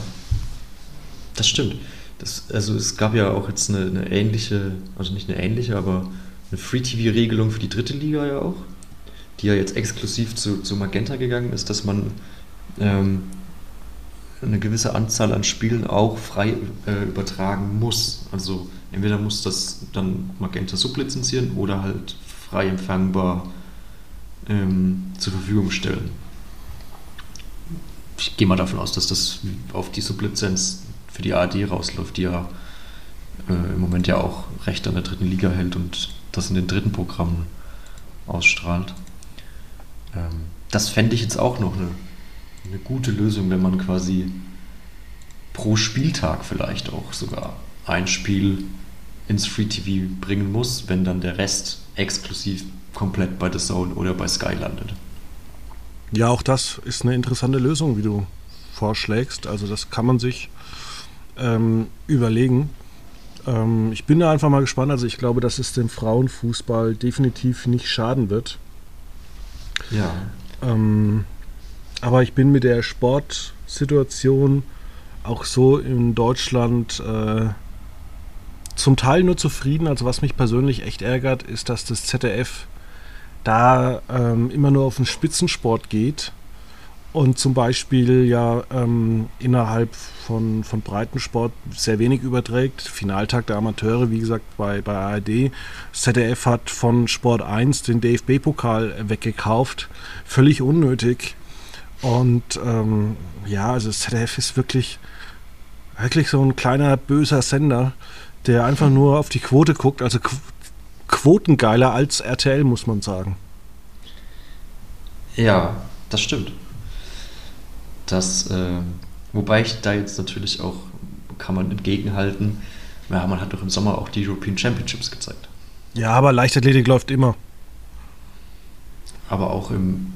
das stimmt. Das, also es gab ja auch jetzt eine, eine ähnliche, also nicht eine ähnliche, aber eine Free-TV-Regelung für die dritte Liga ja auch, die ja jetzt exklusiv zu, zu Magenta gegangen ist, dass man ähm, eine gewisse Anzahl an Spielen auch frei äh, übertragen muss. Also entweder muss das dann Magenta sublizenzieren oder halt frei empfangbar ähm, zur Verfügung stellen. Ich gehe mal davon aus, dass das auf die Sublizenz für die ARD rausläuft, die ja äh, im Moment ja auch Recht an der dritten Liga hält und das in den dritten Programmen ausstrahlt. Ähm, das fände ich jetzt auch noch eine, eine gute Lösung, wenn man quasi pro Spieltag vielleicht auch sogar ein Spiel ins Free TV bringen muss, wenn dann der Rest exklusiv komplett bei The Zone oder bei Sky landet. Ja, auch das ist eine interessante Lösung, wie du vorschlägst. Also das kann man sich ähm, überlegen. Ähm, ich bin da einfach mal gespannt. Also ich glaube, dass es dem Frauenfußball definitiv nicht schaden wird. Ja. Ähm, aber ich bin mit der Sportsituation auch so in Deutschland äh, zum Teil nur zufrieden. Also was mich persönlich echt ärgert, ist, dass das ZDF da ähm, immer nur auf den Spitzensport geht und zum Beispiel ja ähm, innerhalb von, von Breitensport sehr wenig überträgt. Finaltag der Amateure, wie gesagt, bei, bei ARD. ZDF hat von Sport 1 den DFB-Pokal weggekauft. Völlig unnötig. Und ähm, ja, also ZDF ist wirklich, wirklich so ein kleiner böser Sender, der einfach nur auf die Quote guckt. Also qu quotengeiler als RTL, muss man sagen. Ja, das stimmt. Das, äh, wobei ich da jetzt natürlich auch, kann man entgegenhalten, ja, man hat doch im Sommer auch die European Championships gezeigt. Ja, aber Leichtathletik läuft immer. Aber auch im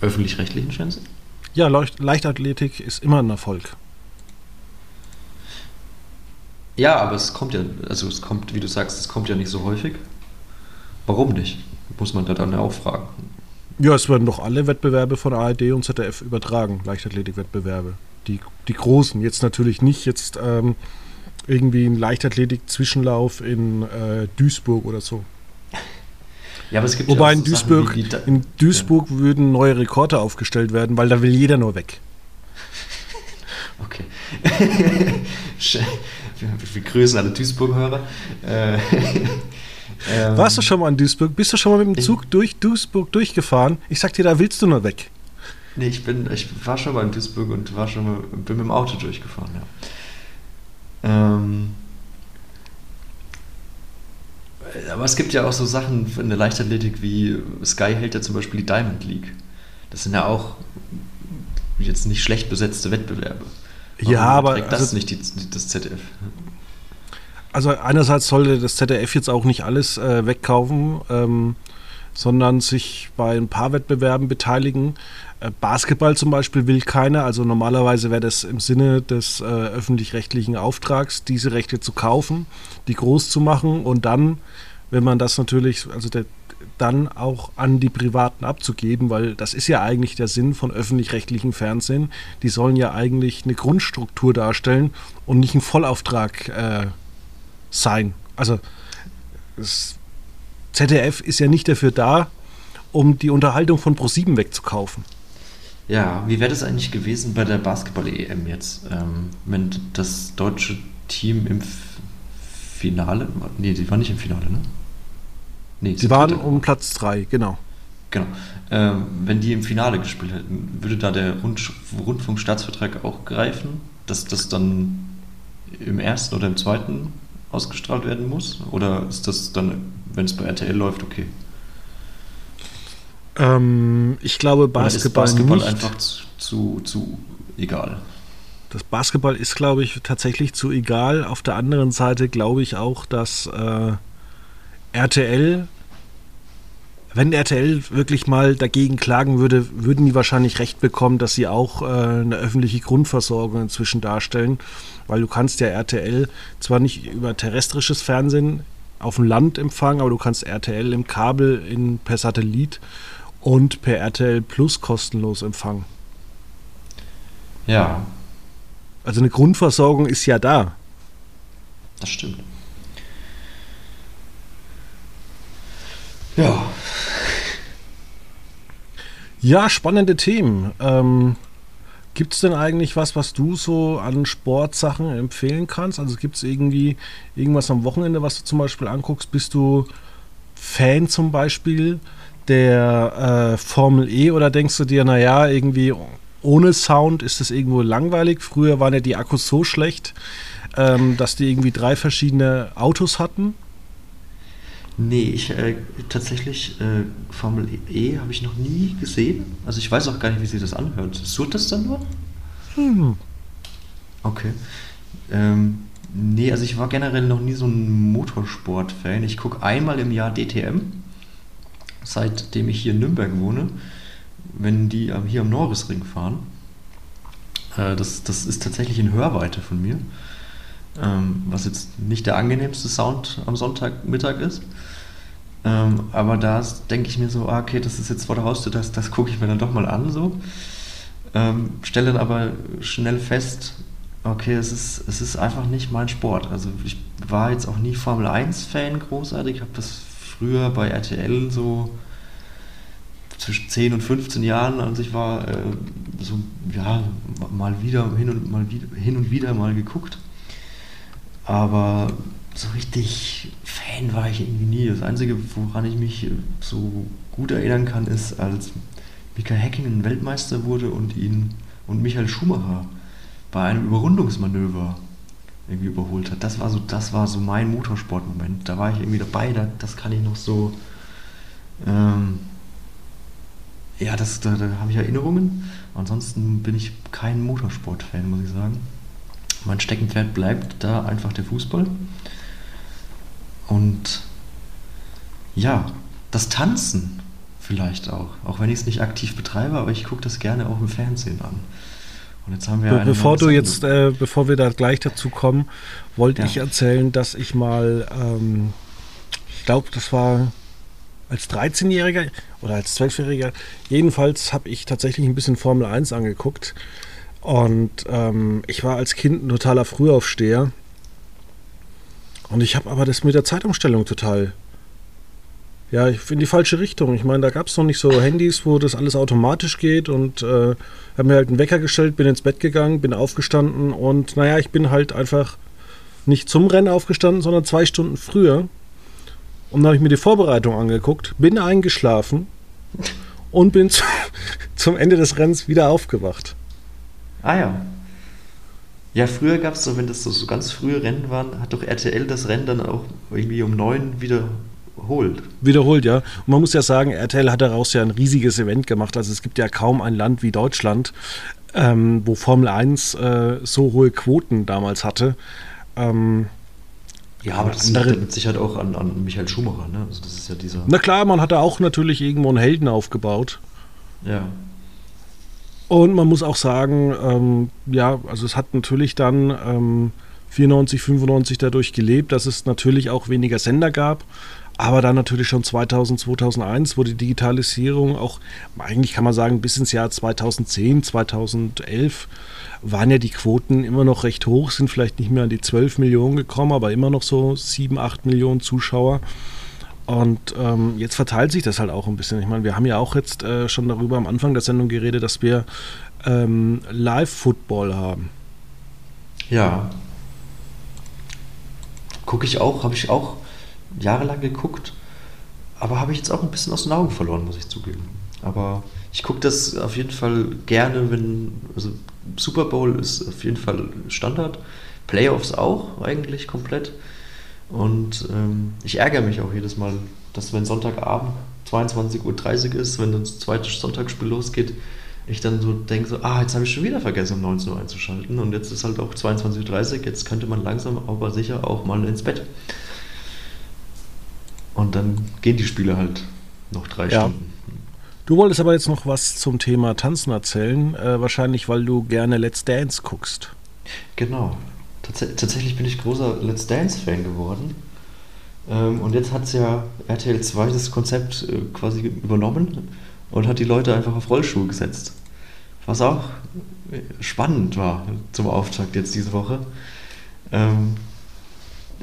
öffentlich-rechtlichen Fernsehen? Ja, Leucht Leichtathletik ist immer ein Erfolg. Ja, aber es kommt ja, also es kommt, wie du sagst, es kommt ja nicht so häufig. Warum nicht? Muss man da dann auch fragen. Ja, es werden doch alle Wettbewerbe von ARD und ZDF übertragen, Leichtathletik-Wettbewerbe. Die, die großen, jetzt natürlich nicht jetzt ähm, irgendwie ein Leichtathletik-Zwischenlauf in äh, Duisburg oder so. Ja, aber es gibt Wobei ja in auch so Duisburg, Sachen Da- in Duisburg würden neue Rekorde aufgestellt werden, weil da will jeder nur weg. Okay. Wir grüßen alle Duisburg-Hörer. Äh, ähm, Warst du schon mal in Duisburg? Bist du schon mal mit dem Zug durch Duisburg durchgefahren? Ich sag dir, da willst du nur weg. Nee, ich bin, ich war schon mal in Duisburg und war schon mal, bin mit dem Auto durchgefahren, ja. Ähm, aber es gibt ja auch so Sachen in der Leichtathletik wie Sky hält ja zum Beispiel die Diamond League. Das sind ja auch jetzt nicht schlecht besetzte Wettbewerbe. Ja, aber trägt das also- nicht die, das ZDF. Also einerseits sollte das ZDF jetzt auch nicht alles äh, wegkaufen. Ähm, sondern sich bei ein paar Wettbewerben beteiligen. Äh, Basketball zum Beispiel will keiner, also normalerweise wäre das im Sinne des äh, öffentlich-rechtlichen Auftrags, diese Rechte zu kaufen, die groß zu machen und dann, wenn man das natürlich, also der, dann auch an die Privaten abzugeben, weil das ist ja eigentlich der Sinn von öffentlich-rechtlichen Fernsehen. Die sollen ja eigentlich eine Grundstruktur darstellen und nicht ein Vollauftrag äh, sein. Also das ZDF ist ja nicht dafür da, um die Unterhaltung von ProSieben wegzukaufen. Ja, wie wäre das eigentlich gewesen bei der Basketball-EM jetzt, ähm, wenn das deutsche Team im Finale, nee, die waren nicht im Finale, ne? Nee, sie waren um Platz 3, genau. Genau. Ähm, wenn die im Finale gespielt hätten, würde da der Rund Rundfunkstaatsvertrag auch greifen, dass das dann im ersten oder im zweiten ausgestrahlt werden muss? Oder ist das dann, wenn es bei RTL läuft, okay? Ähm, ich glaube, Basketball, Oder ist Basketball nicht. einfach zu, zu, zu egal. Das Basketball ist, glaube ich, tatsächlich zu egal. Auf der anderen Seite glaube ich auch, dass äh, RTL, wenn RTL wirklich mal dagegen klagen würde, würden die wahrscheinlich recht bekommen, dass sie auch äh, eine öffentliche Grundversorgung inzwischen darstellen. Weil du kannst ja RTL zwar nicht über terrestrisches Fernsehen auf dem Land empfangen, aber du kannst RTL im Kabel in, per Satellit und per RTL Plus kostenlos empfangen. Ja. Also eine Grundversorgung ist ja da. Das stimmt. Ja. Ja, spannende Themen. Ähm, gibt es denn eigentlich was, was du so an Sportsachen empfehlen kannst? Also gibt es irgendwie irgendwas am Wochenende, was du zum Beispiel anguckst? Bist du Fan zum Beispiel der äh, Formel E oder denkst du dir, naja, irgendwie ohne Sound ist es irgendwo langweilig? Früher waren ja die Akkus so schlecht, ähm, dass die irgendwie drei verschiedene Autos hatten. Nee, ich äh, tatsächlich äh, Formel E habe ich noch nie gesehen. Also ich weiß auch gar nicht, wie sich das anhört. Surrt das dann nur? Hm. Okay. Ähm, nee, also ich war generell noch nie so ein Motorsport-Fan. Ich gucke einmal im Jahr DTM seitdem ich hier in Nürnberg wohne, wenn die hier am Norrisring fahren. Äh, das, das ist tatsächlich in Hörweite von mir, ähm, was jetzt nicht der angenehmste Sound am Sonntagmittag ist. Ähm, aber da denke ich mir so, ah, okay, das ist jetzt vor der Haustür, das, das gucke ich mir dann doch mal an so. Ähm, stelle dann aber schnell fest, okay, es ist, es ist einfach nicht mein Sport. Also ich war jetzt auch nie Formel 1-Fan großartig, habe das früher bei RTL so zwischen 10 und 15 Jahren, als ich war, äh, so ja, mal wieder hin und mal wieder, hin und wieder mal geguckt. Aber so richtig Fan war ich irgendwie nie. Das Einzige, woran ich mich so gut erinnern kann, ist, als Mika Häkkinen Weltmeister wurde und ihn und Michael Schumacher bei einem Überrundungsmanöver irgendwie überholt hat. Das war so, das war so mein Motorsportmoment. Da war ich irgendwie dabei, da, das kann ich noch so. Ähm, ja, das, da, da habe ich Erinnerungen. Ansonsten bin ich kein Motorsport-Fan, muss ich sagen. Mein Steckenpferd bleibt da einfach der Fußball. Und ja, das Tanzen vielleicht auch. Auch wenn ich es nicht aktiv betreibe, aber ich gucke das gerne auch im Fernsehen an. Und jetzt haben wir Be bevor du jetzt, äh, bevor wir da gleich dazu kommen, wollte ja. ich erzählen, dass ich mal, ähm, ich glaube, das war als 13-Jähriger oder als 12-Jähriger, jedenfalls habe ich tatsächlich ein bisschen Formel 1 angeguckt. Und ähm, ich war als Kind ein totaler Frühaufsteher. Und ich habe aber das mit der Zeitumstellung total ja, ich in die falsche Richtung. Ich meine, da gab es noch nicht so Handys, wo das alles automatisch geht und äh, habe mir halt einen Wecker gestellt, bin ins Bett gegangen, bin aufgestanden und naja, ich bin halt einfach nicht zum Rennen aufgestanden, sondern zwei Stunden früher. Und dann habe ich mir die Vorbereitung angeguckt, bin eingeschlafen und bin zu, zum Ende des Rennens wieder aufgewacht. Ah ja. Ja, früher gab es so, wenn das so, so ganz frühe Rennen waren, hat doch RTL das Rennen dann auch irgendwie um neun wieder wiederholt. Wiederholt, ja. Und man muss ja sagen, RTL hat daraus ja ein riesiges Event gemacht. Also es gibt ja kaum ein Land wie Deutschland, ähm, wo Formel 1 äh, so hohe Quoten damals hatte. Ähm, Ja, aber das andere, liegt mit Sicherheit auch an, an Michael Schumacher, ne? Also das ist ja dieser. Na klar, man hat da auch natürlich irgendwo einen Helden aufgebaut. Ja. Und man muss auch sagen, ähm, ja, also es hat natürlich dann ähm, 94, 95 dadurch gelebt, dass es natürlich auch weniger Sender gab. Aber dann natürlich schon 2000, 2001, wo die Digitalisierung auch, eigentlich kann man sagen, bis ins Jahr 2010, 2011 waren ja die Quoten immer noch recht hoch, sind vielleicht nicht mehr an die 12 Millionen gekommen, aber immer noch so 7, 8 Millionen Zuschauer. Und ähm, jetzt verteilt sich das halt auch ein bisschen. Ich meine, wir haben ja auch jetzt äh, schon darüber am Anfang der Sendung geredet, dass wir ähm, Live-Football haben. Ja. Gucke ich auch, habe ich auch jahrelang geguckt, aber habe ich jetzt auch ein bisschen aus den Augen verloren, muss ich zugeben. Aber ich gucke das auf jeden Fall gerne, wenn, also Super Bowl ist auf jeden Fall Standard, Playoffs auch eigentlich komplett. Und ähm, ich ärgere mich auch jedes Mal, dass wenn Sonntagabend 22.30 Uhr ist, wenn das zweite Sonntagsspiel losgeht, ich dann so denke, so, ah, jetzt habe ich schon wieder vergessen, um 19 Uhr einzuschalten. Und jetzt ist halt auch 22.30 Uhr, jetzt könnte man langsam, aber sicher auch mal ins Bett. Und dann gehen die Spiele halt noch drei ja. Stunden. Du wolltest aber jetzt noch was zum Thema Tanzen erzählen, äh, wahrscheinlich weil du gerne Let's Dance guckst. Genau. Tats tatsächlich bin ich großer Let's Dance-Fan geworden. Ähm, und jetzt hat es ja RTL 2 das Konzept äh, quasi übernommen und hat die Leute einfach auf Rollschuhe gesetzt. Was auch äh, spannend war zum Auftakt jetzt diese Woche. Ähm,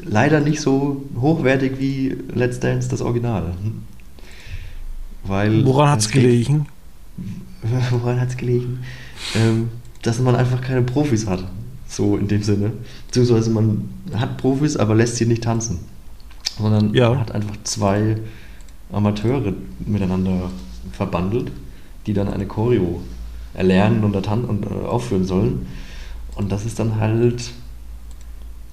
leider nicht so hochwertig wie Let's Dance das Original. Weil, woran hat es gelegen? woran hat es gelegen? Ähm, dass man einfach keine Profis hat. So in dem Sinne. Beziehungsweise man hat Profis, aber lässt sie nicht tanzen. Sondern ja. man hat einfach zwei Amateure miteinander verbandelt, die dann eine Choreo erlernen und, und äh, aufführen sollen. Und das ist dann halt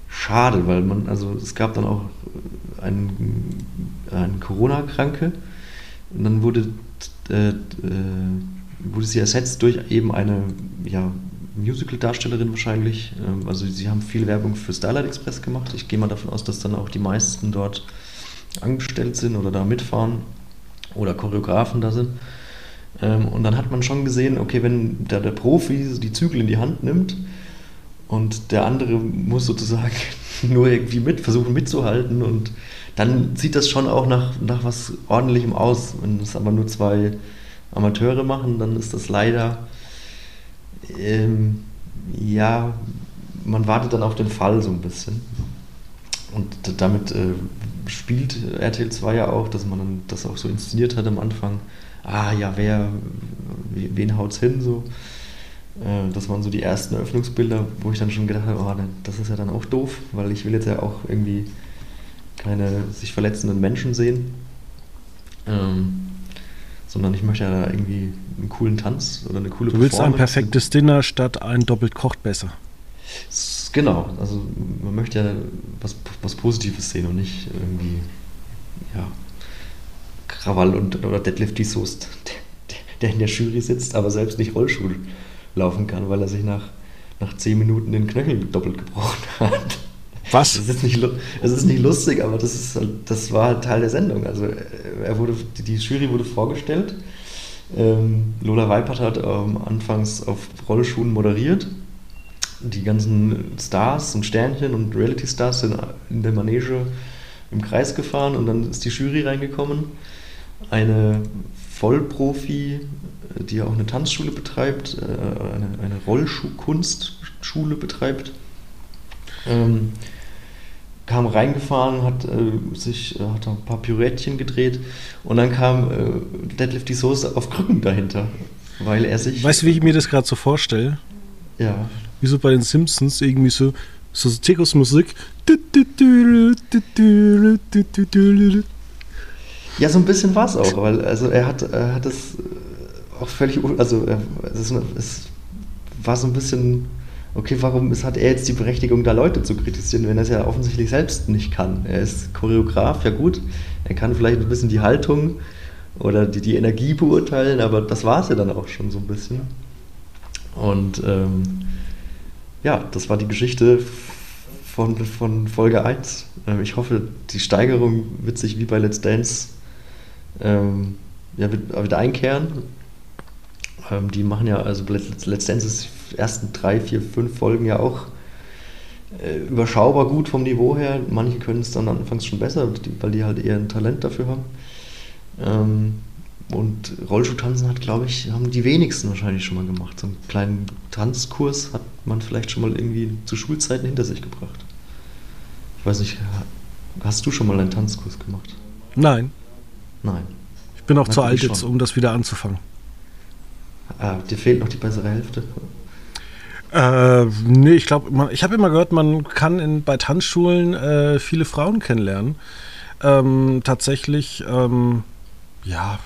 schade, weil man, also es gab dann auch einen, einen Corona-Kranke und dann wurde, äh, äh, wurde sie ersetzt durch eben eine ja, Musical-Darstellerin wahrscheinlich. Ähm, also sie haben viel Werbung für Starlight Express gemacht. Ich gehe mal davon aus, dass dann auch die meisten dort angestellt sind oder da mitfahren oder Choreografen da sind. Ähm, und dann hat man schon gesehen, okay, wenn der, der Profi die Zügel in die Hand nimmt, und der andere muss sozusagen nur irgendwie mit, versuchen mitzuhalten und dann sieht das schon auch nach, nach was ordentlichem aus. Wenn es aber nur zwei Amateure machen, dann ist das leider, ähm, ja, man wartet dann auf den Fall so ein bisschen. Und damit äh, spielt RTL 2 ja auch, dass man dann das auch so inszeniert hat am Anfang. Ah ja, wer, wen haut's hin so. Äh, das waren so die ersten Eröffnungsbilder, wo ich dann schon gedacht habe, oh, das ist ja dann auch doof, weil ich will jetzt ja auch irgendwie keine sich verletzenden Menschen sehen, ähm, sondern ich möchte ja irgendwie einen coolen Tanz oder eine coole Du willst ein perfektes Dinner statt ein doppelt kocht besser. Genau, also man möchte ja was, was Positives sehen und nicht irgendwie, ja, Krawall und, oder Deadlift die Soest, der, der in der Jury sitzt, aber selbst nicht Rollstuhl laufen kann, weil er sich nach, nach zehn Minuten den Knöchel doppelt gebrochen hat. Was? Das ist nicht, ist nicht lustig, aber das, ist, das war halt Teil der Sendung. Also er wurde, die Jury wurde vorgestellt. Ähm, Lola Weipert hat ähm, anfangs auf Rollschuhen moderiert. Die ganzen Stars und Sternchen und Reality-Stars sind in der Manege im Kreis gefahren und dann ist die Jury reingekommen. Eine Vollprofi die auch eine Tanzschule betreibt, äh, eine, eine Rollkunstschule betreibt. Ähm, kam reingefahren, hat äh, sich äh, hat ein paar Pirouettchen gedreht und dann kam äh, Deadlift die Soße auf Krücken dahinter, weil er sich. Weißt du, wie ich mir das gerade so vorstelle? Ja. Wie so bei den Simpsons irgendwie so so Zirkusmusik. Ja, so ein bisschen war es auch, weil also er hat, er hat es auch völlig, also es war so ein bisschen, okay, warum ist, hat er jetzt die Berechtigung, da Leute zu kritisieren, wenn er es ja offensichtlich selbst nicht kann? Er ist Choreograf, ja gut, er kann vielleicht ein bisschen die Haltung oder die, die Energie beurteilen, aber das war es ja dann auch schon so ein bisschen. Und ähm, ja, das war die Geschichte von, von Folge 1. Ähm, ich hoffe, die Steigerung wird sich wie bei Let's Dance ähm, ja, wird, wieder einkehren. Ähm, die machen ja, also Let's, Dance ist ersten drei, vier, fünf Folgen ja auch äh, überschaubar gut vom Niveau her. Manche können es dann anfangs schon besser, weil die halt eher ein Talent dafür haben. Ähm, und Rollschuhtanzen hat, glaube ich, haben die wenigsten wahrscheinlich schon mal gemacht. So einen kleinen Tanzkurs hat man vielleicht schon mal irgendwie zu Schulzeiten hinter sich gebracht. Ich weiß nicht, hast du schon mal einen Tanzkurs gemacht? Nein. Nein. Ich bin auch Na, zu alt jetzt, um das wieder anzufangen. Ah, dir fehlt noch die bessere Hälfte. Äh, nee, ich glaube, ich habe immer gehört, man kann in, bei Tanzschulen äh, viele Frauen kennenlernen. Ähm, tatsächlich, ähm, ja,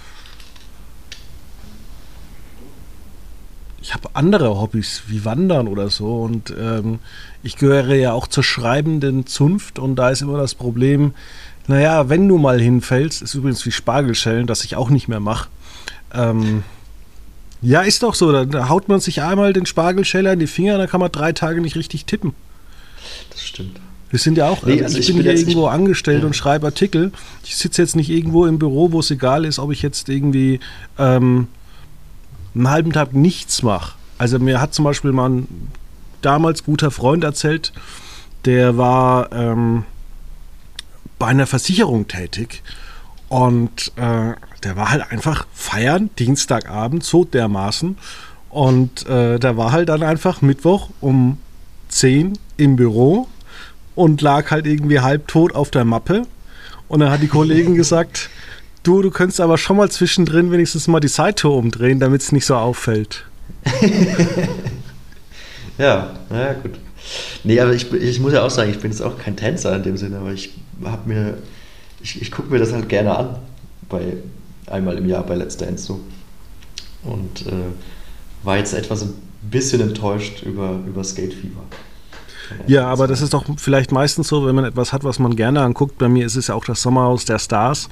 ich habe andere Hobbys wie Wandern oder so und ähm, ich gehöre ja auch zur schreibenden Zunft und da ist immer das Problem, naja, wenn du mal hinfällst, ist übrigens wie Spargelschellen, das ich auch nicht mehr mache. Ja, ist doch so, da haut man sich einmal den Spargelscheller in die Finger, dann kann man drei Tage nicht richtig tippen. Das stimmt. Wir sind ja auch, nee, also, also ich, ich, bin, bin hier irgendwo angestellt ja. und schreibe Artikel. Ich sitze jetzt nicht irgendwo im Büro, wo es egal ist, ob ich jetzt irgendwie ähm, einen halben Tag nichts mache. Also mir hat zum Beispiel mal ein damals guter Freund erzählt, der war ähm, bei einer Versicherung tätig und äh, der war halt einfach feiern, Dienstagabend, so dermaßen. Und äh, der war halt dann einfach Mittwoch um 10 im Büro und lag halt irgendwie halbtot auf der Mappe. Und dann hat die Kollegin gesagt, Du, du könntest aber schon mal zwischendrin wenigstens mal die Seite umdrehen, damit es nicht so auffällt. ja, naja, gut. Nee, aber ich, ich muss ja auch sagen, ich bin jetzt auch kein Tänzer in dem Sinne, aber ich habe mir, ich, ich gucke mir das halt gerne an, bei einmal im Jahr bei Let's Dance so. Und äh, war jetzt etwas ein bisschen enttäuscht über, über Skate Fever. Ja, aber das ist doch vielleicht meistens so, wenn man etwas hat, was man gerne anguckt. Bei mir ist es ja auch das Sommerhaus der Stars.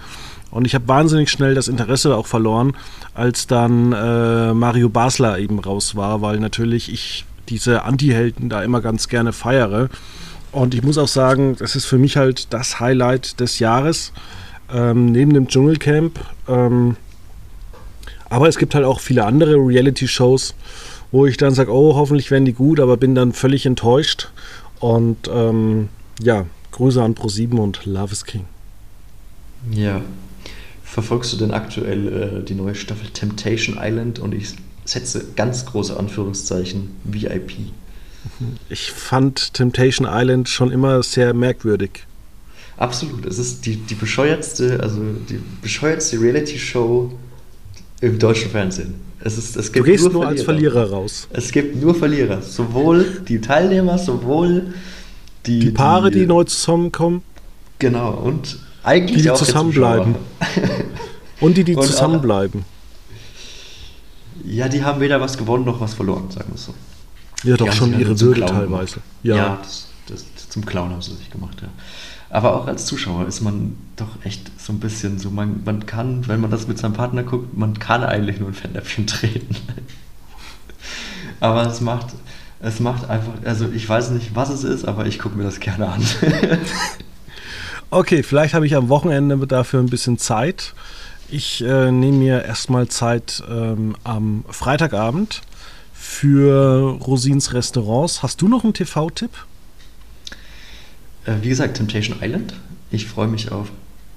Und ich habe wahnsinnig schnell das Interesse auch verloren, als dann äh, Mario Basler eben raus war, weil natürlich ich diese Anti-Helden da immer ganz gerne feiere. Und ich muss auch sagen, das ist für mich halt das Highlight des Jahres, ähm, neben dem Dschungelcamp. Ähm, aber es gibt halt auch viele andere Reality-Shows, wo ich dann sage, oh, hoffentlich werden die gut, aber bin dann völlig enttäuscht. Und ähm, ja, Grüße an Pro7 und Love is King. Ja, verfolgst du denn aktuell äh, die neue Staffel Temptation Island und ich setze ganz große Anführungszeichen VIP. Ich fand Temptation Island schon immer sehr merkwürdig. Absolut, es ist die, die bescheuertste, also die bescheuertste Reality-Show im deutschen Fernsehen. Es ist, es gibt du gehst nur, nur als Verlierer raus. Es gibt nur Verlierer. Sowohl die Teilnehmer, sowohl die, die Paare, die, die neu zusammenkommen. Genau, und eigentlich die, die zusammenbleiben. Und die, die und zusammenbleiben. Ja, die haben weder was gewonnen noch was verloren, sagen wir es so. Ja, doch schon ihre Würde teilweise. Ja, ja das, das, zum Clown haben sie sich gemacht, ja. Aber auch als Zuschauer ist man doch echt so ein bisschen so, man, man kann, wenn man das mit seinem Partner guckt, man kann eigentlich nur ein Fettnäpfchen treten. aber es macht, es macht einfach, also ich weiß nicht, was es ist, aber ich gucke mir das gerne an. Okay, vielleicht habe ich am Wochenende dafür ein bisschen Zeit. Ich äh, nehme mir erstmal Zeit ähm, am Freitagabend für Rosins Restaurants. Hast du noch einen TV-Tipp? Äh, wie gesagt, Temptation Island. Ich freue mich auf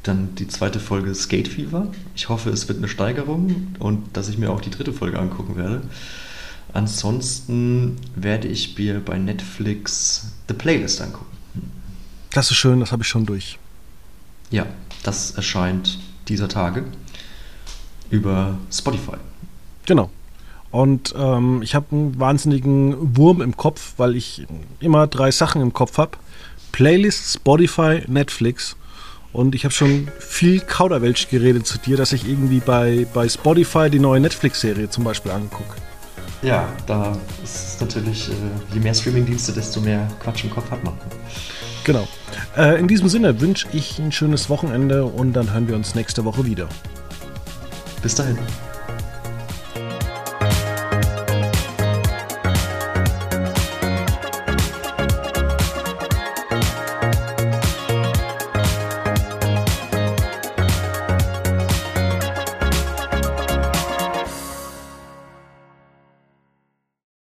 dann die zweite Folge Skate Fever. Ich hoffe, es wird eine Steigerung und dass ich mir auch die dritte Folge angucken werde. Ansonsten werde ich mir bei Netflix The Playlist angucken. Das ist schön, das habe ich schon durch. Ja, das erscheint dieser Tage über Spotify. Genau. Und ähm, ich habe einen wahnsinnigen Wurm im Kopf, weil ich immer drei Sachen im Kopf habe. Playlist, Spotify, Netflix. Und ich habe schon viel Kauderwelsch geredet zu dir, dass ich irgendwie bei, bei Spotify die neue Netflix-Serie zum Beispiel angucke. Ja, da ist es natürlich, äh, je mehr Streamingdienste, desto mehr Quatsch im Kopf hat man. Genau. Äh, in diesem Sinne wünsche ich ein schönes Wochenende und dann hören wir uns nächste Woche wieder. Bis dahin.